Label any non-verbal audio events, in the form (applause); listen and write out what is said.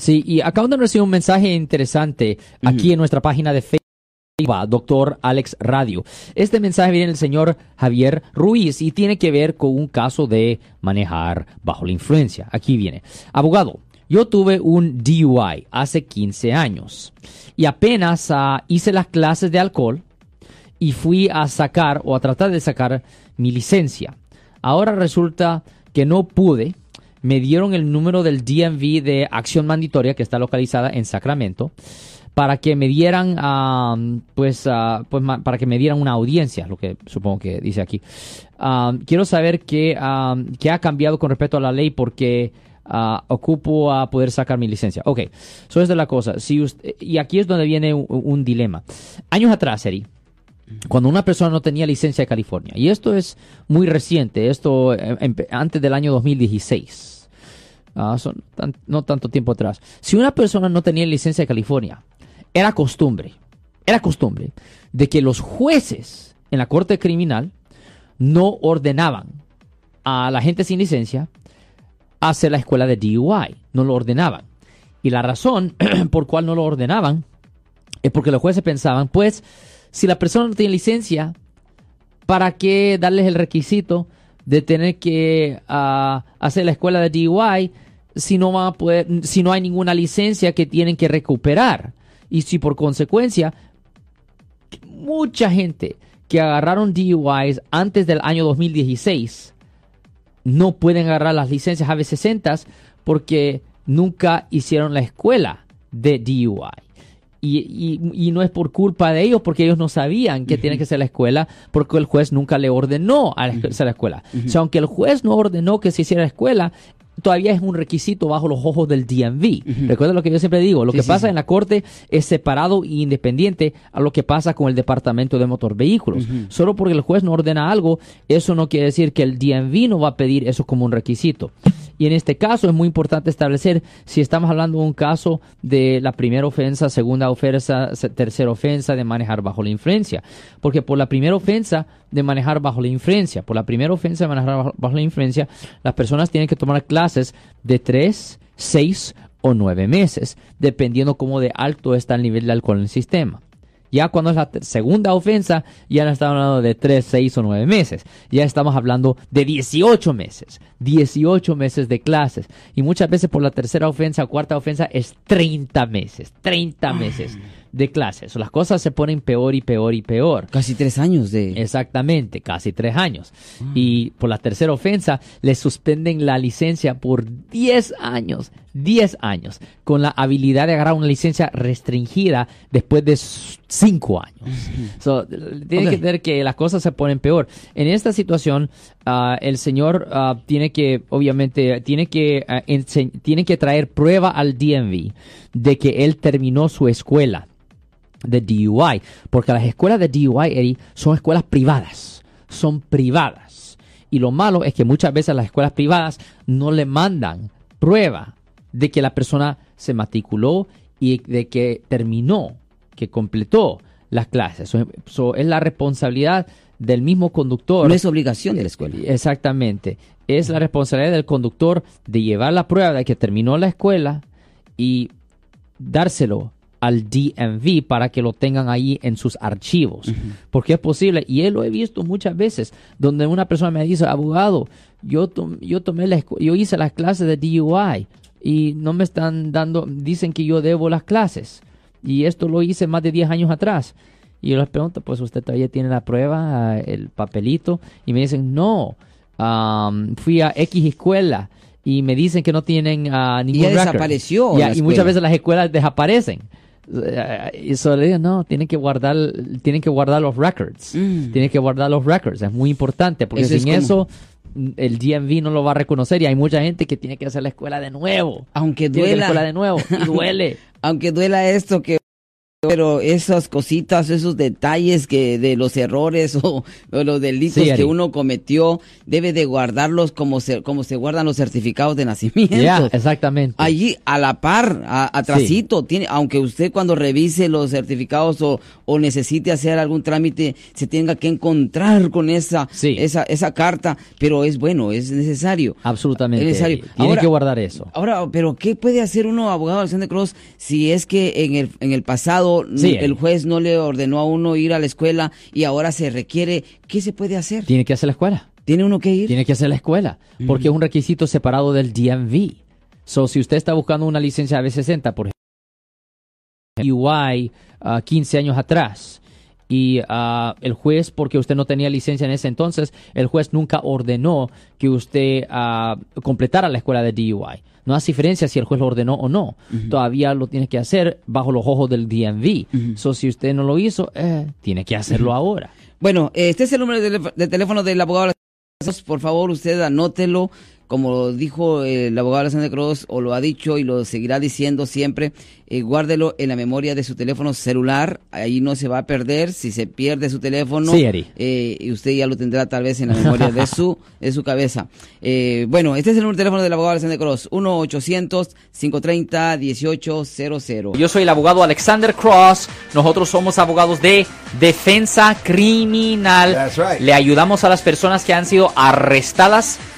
Sí, y acabo de recibir un mensaje interesante aquí en nuestra página de Facebook. Doctor Alex Radio. Este mensaje viene del señor Javier Ruiz y tiene que ver con un caso de manejar bajo la influencia. Aquí viene. Abogado, yo tuve un DUI hace 15 años y apenas ah, hice las clases de alcohol y fui a sacar o a tratar de sacar mi licencia. Ahora resulta que no pude. Me dieron el número del DMV de acción mandatoria que está localizada en Sacramento para que me dieran pues, ah, pues para que me dieran una audiencia, lo que supongo que dice aquí. Quiero saber qué, qué ha cambiado con respecto a la ley porque ocupo a poder sacar mi licencia. Ok, eso es de la cosa. Si y aquí es donde viene un, dilema. Años atrás, Eri, cuando una persona no tenía licencia de California, y esto es muy reciente, esto em, antes del año 2016, son no tanto tiempo atrás, si una persona no tenía licencia de California, era costumbre, era costumbre de que los jueces en la corte criminal no ordenaban a la gente sin licencia hacer la escuela de DUI, no lo ordenaban. Y la razón (clears throat) por cual no lo ordenaban es porque los jueces pensaban, pues, si la persona no tiene licencia, ¿para qué darles el requisito de tener que ah, hacer la escuela de DUI si no, va a poder, si no hay ninguna licencia que tienen que recuperar? Y si por consecuencia, mucha gente que agarraron DUIs antes del año 2016 no pueden agarrar las licencias AB60 porque nunca hicieron la escuela de DUI. Y, no es por culpa de ellos, porque ellos no sabían que tienen que ser la escuela, porque el juez nunca le ordenó a hacer la escuela. O sea, aunque el juez no ordenó que se hiciera la escuela, todavía es un requisito bajo los ojos del DMV. Recuerda lo que yo siempre digo, lo que pasa en la corte es separado e independiente a lo que pasa con el departamento de motor vehículos. Solo porque el juez no ordena algo, eso no quiere decir que el DMV no va a pedir eso como un requisito. Y en este caso es muy importante establecer si estamos hablando de un caso de la primera ofensa, segunda ofensa, tercera ofensa de manejar bajo la influencia. Porque por la primera ofensa de manejar bajo la influencia, por la primera ofensa de manejar bajo, la influencia, las personas tienen que tomar clases de tres, seis o nueve meses, dependiendo cómo de alto está el nivel de alcohol en el sistema. Ya cuando es la segunda ofensa, ya no estamos hablando de 3, 6 o 9 meses. Ya estamos hablando de 18 meses. 18 meses de clases. Y muchas veces por la tercera ofensa o cuarta ofensa es 30 meses. 30 meses de clases. Las cosas se ponen peor y peor y peor. Casi tres años de... Exactamente, casi tres años. Ah. Y por la tercera ofensa le suspenden la licencia por 10 años. 10 años. Con la habilidad de agarrar una licencia restringida después de 5 años. tiene que ver que las cosas se ponen peor. En esta situación, ah, el señor ah, tiene que, obviamente, tiene que, tiene que traer prueba al DMV de que él terminó su escuela de DUI, porque las escuelas de DUI, son escuelas privadas, son privadas. Y lo malo es que muchas veces las escuelas privadas no le mandan prueba de que la persona se matriculó y de que terminó, que completó las clases. Eso es la responsabilidad del mismo conductor. No es obligación de la escuela. Exactamente. Es la responsabilidad del conductor de llevar la prueba de que terminó la escuela y dárselo al DMV para que lo tengan ahí en sus archivos. Porque es posible, y él lo he visto muchas veces, donde una persona me dice, abogado, yo, yo, tomé la yo hice las clases de DUI y no me están dando, dicen que yo debo las clases. Y esto lo hice más de 10 años atrás. Y yo les pregunto, pues usted todavía tiene la prueba, el papelito. Y me dicen, no, fui a X escuela y me dicen que no tienen uh, ningún y desapareció. y muchas veces las escuelas desaparecen. Eh, y solo digo, no, tienen que guardar, tienen que guardar los records. Mm. Tienen que guardar los records. Es muy importante porque sin eso el DMV no lo va a reconocer y hay mucha gente que tiene que hacer la escuela de nuevo. Aunque duela. la escuela de nuevo y duele. (laughs) Aunque duela esto que Pero esas cositas, esos detalles que de los errores (laughs) o, o los delitos Sí, que uno cometió, debe de guardarlos como se, como se guardan los certificados de nacimiento. Ya, exactamente. Allí a la par, a, atrasito, tiene, aunque usted cuando revise los certificados o, o necesite hacer algún trámite, se tenga que encontrar con esa, Sí. esa, esa carta, pero es bueno, es necesario. Absolutamente. Es necesario. Tiene Ahora- que guardar eso. Ahora, pero ¿qué puede hacer uno abogado de Santa Cruz si es que en el, en el pasado Sí, el juez no le ordenó a uno ir a la escuela y ahora se requiere? ¿Qué se puede hacer? Tiene que hacer la escuela. ¿Tiene uno que ir? Tiene que hacer la escuela. Porque es un requisito separado del DMV. So, si usted está buscando una licencia B60, por ejemplo, UI ah, 15 años atrás, y ah, el juez, porque usted no tenía licencia en ese entonces, el juez nunca ordenó que usted ah, completara la escuela de DUI. No hace diferencia si el juez lo ordenó o no. Todavía lo tiene que hacer bajo los ojos del DMV. So, si usted no lo hizo, eh, tiene que hacerlo ahora. Bueno, este es el número de, teléfono del abogado. Por favor, usted anótelo. Como dijo el abogado de la Santa Cruz, o lo ha dicho y lo seguirá diciendo siempre, eh, guárdelo en la memoria de su teléfono celular. Ahí no se va a perder. Si se pierde su teléfono, Sí, eh, y usted ya lo tendrá tal vez en la memoria de su, de su cabeza. Eh, bueno, este es el número de teléfono del abogado de la Santa Cruz. 1-800-530-1800. Yo soy el abogado Alexander Cross. Nosotros somos abogados de defensa criminal. That's right. Le ayudamos a las personas que han sido arrestadas